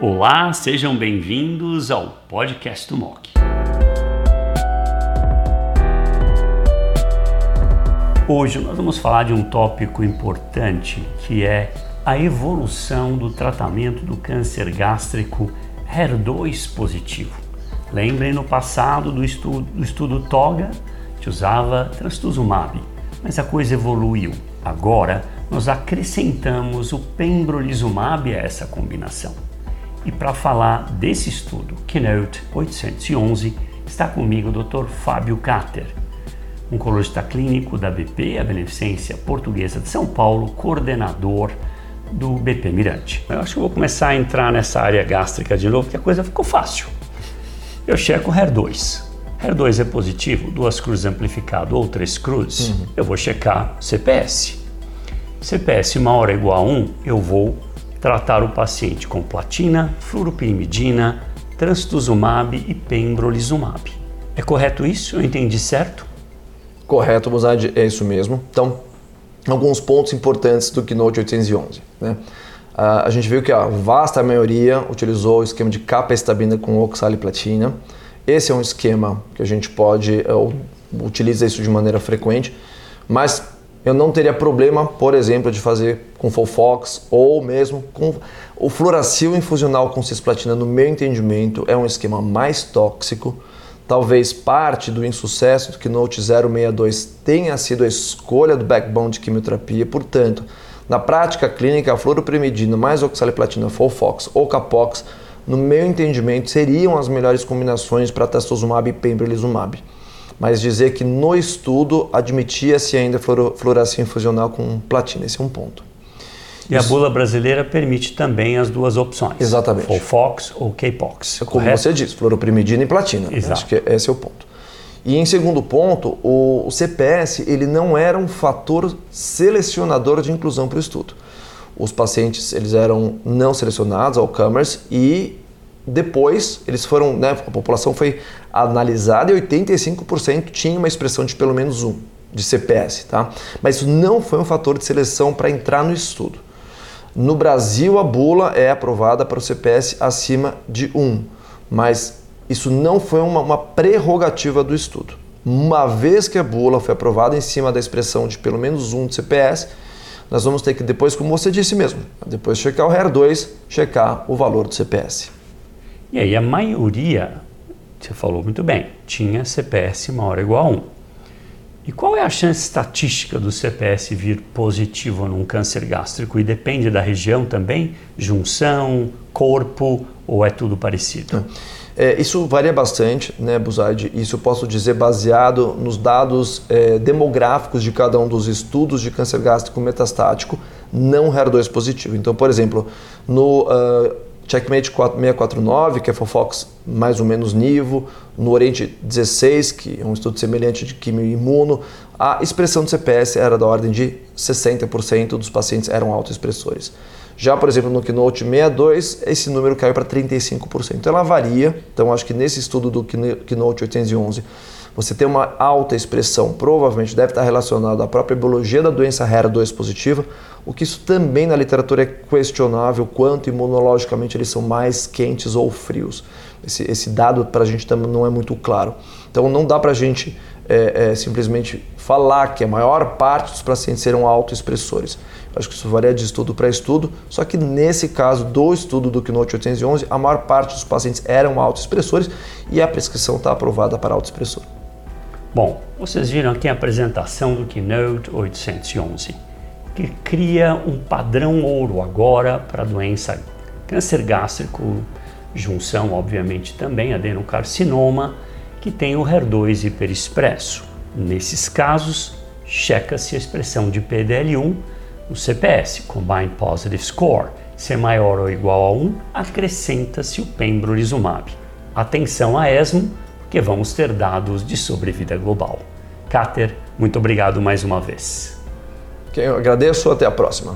Olá, sejam bem-vindos ao podcast do MOC. Hoje nós vamos falar de um tópico importante que é a evolução do tratamento do câncer gástrico HER2 positivo. Lembrem no passado do estudo, do estudo TOGA, que usava trastuzumab, mas a coisa evoluiu. Agora nós acrescentamos o pembrolizumab a essa combinação. E para falar desse estudo, Keynote 811, está comigo o Dr. Fábio Cater, oncologista clínico da BP, a Beneficência Portuguesa de São Paulo, coordenador do BP Mirante. Eu acho que vou começar a entrar nessa área gástrica de novo, que a coisa ficou fácil. Eu checo o HER2. HER2 é positivo, duas cruzes amplificado ou três cruzes, uhum. eu vou checar CPS. CPS maior ou igual a 1, eu vou tratar o paciente com platina, fluoropyrimidina, trastuzumab e pembrolizumab. É correto isso? Eu entendi certo? Correto, Buzad, é isso mesmo. Então, alguns pontos importantes do Keynote 811. Né? Uh, a gente viu que a vasta maioria utilizou o esquema de capa-estabina com oxaliplatina. Esse é um esquema que a gente pode, uh, utiliza isso de maneira frequente, mas eu não teria problema, por exemplo, de fazer com Fofox ou mesmo com o fluoracil infusional com cisplatina, no meu entendimento, é um esquema mais tóxico. Talvez parte do insucesso do Keynote 062 tenha sido a escolha do backbone de quimioterapia, portanto, na prática clínica, a fluoroprimidina mais oxaliplatina, Fofox ou Capox, no meu entendimento, seriam as melhores combinações para trastuzumab e pembrolizumab mas dizer que no estudo admitia-se ainda fluorescência infusional com platina. Esse é um ponto. E Isso. a bula brasileira permite também as duas opções. Exatamente. Ou FOX ou K-POX. É como correto? você disse, fluoroprimidina e platina. Exato. Acho que esse é o ponto. E em segundo ponto, o, o CPS ele não era um fator selecionador de inclusão para o estudo. Os pacientes eles eram não selecionados, all comers, e depois, eles foram, né, a população foi analisada e 85% tinha uma expressão de pelo menos um de CPS, tá? Mas isso não foi um fator de seleção para entrar no estudo. No Brasil, a bula é aprovada para o CPS acima de 1, mas isso não foi uma, uma prerrogativa do estudo. Uma vez que a bula foi aprovada em cima da expressão de pelo menos 1 de CPS, nós vamos ter que depois, como você disse mesmo, depois checar o HER2, checar o valor do CPS. E aí a maioria, você falou muito bem, tinha CPS maior ou igual a 1. E qual é a chance estatística do CPS vir positivo num câncer gástrico? E depende da região também? Junção, corpo ou é tudo parecido? É, isso varia bastante, né, Buzard? Isso eu posso dizer baseado nos dados é, demográficos de cada um dos estudos de câncer gástrico metastático não HER2 positivo. Então, por exemplo, no uh, Checkmate 649, que é Fofox mais ou menos Nivo, no Oriente 16, que é um estudo semelhante de quimio imuno, a expressão do CPS era da ordem de 60% dos pacientes eram autoexpressores. Já, por exemplo, no Keynote 62, esse número caiu para 35%. Então ela varia, então acho que nesse estudo do Keynote 811, você tem uma alta expressão, provavelmente deve estar relacionado à própria biologia da doença HER2 positiva, o que isso também na literatura é questionável, quanto imunologicamente eles são mais quentes ou frios. Esse, esse dado para a gente também não é muito claro. Então não dá para a gente é, é, simplesmente falar que a maior parte dos pacientes serão autoexpressores. Acho que isso varia de estudo para estudo, só que nesse caso do estudo do Keynote 811, a maior parte dos pacientes eram autoexpressores e a prescrição está aprovada para autoexpressor. Bom, vocês viram aqui a apresentação do Keynote 811, que cria um padrão ouro agora para doença câncer gástrico, junção, obviamente, também adenocarcinoma, que tem o HER2 hiperexpresso. Nesses casos, checa-se a expressão de PDL1 no CPS, Combined Positive Score. Se é maior ou igual a 1, acrescenta-se o pembrolizumab. Atenção a ESMO, que vamos ter dados de sobrevida global. Cáter, muito obrigado mais uma vez. Eu agradeço, até a próxima.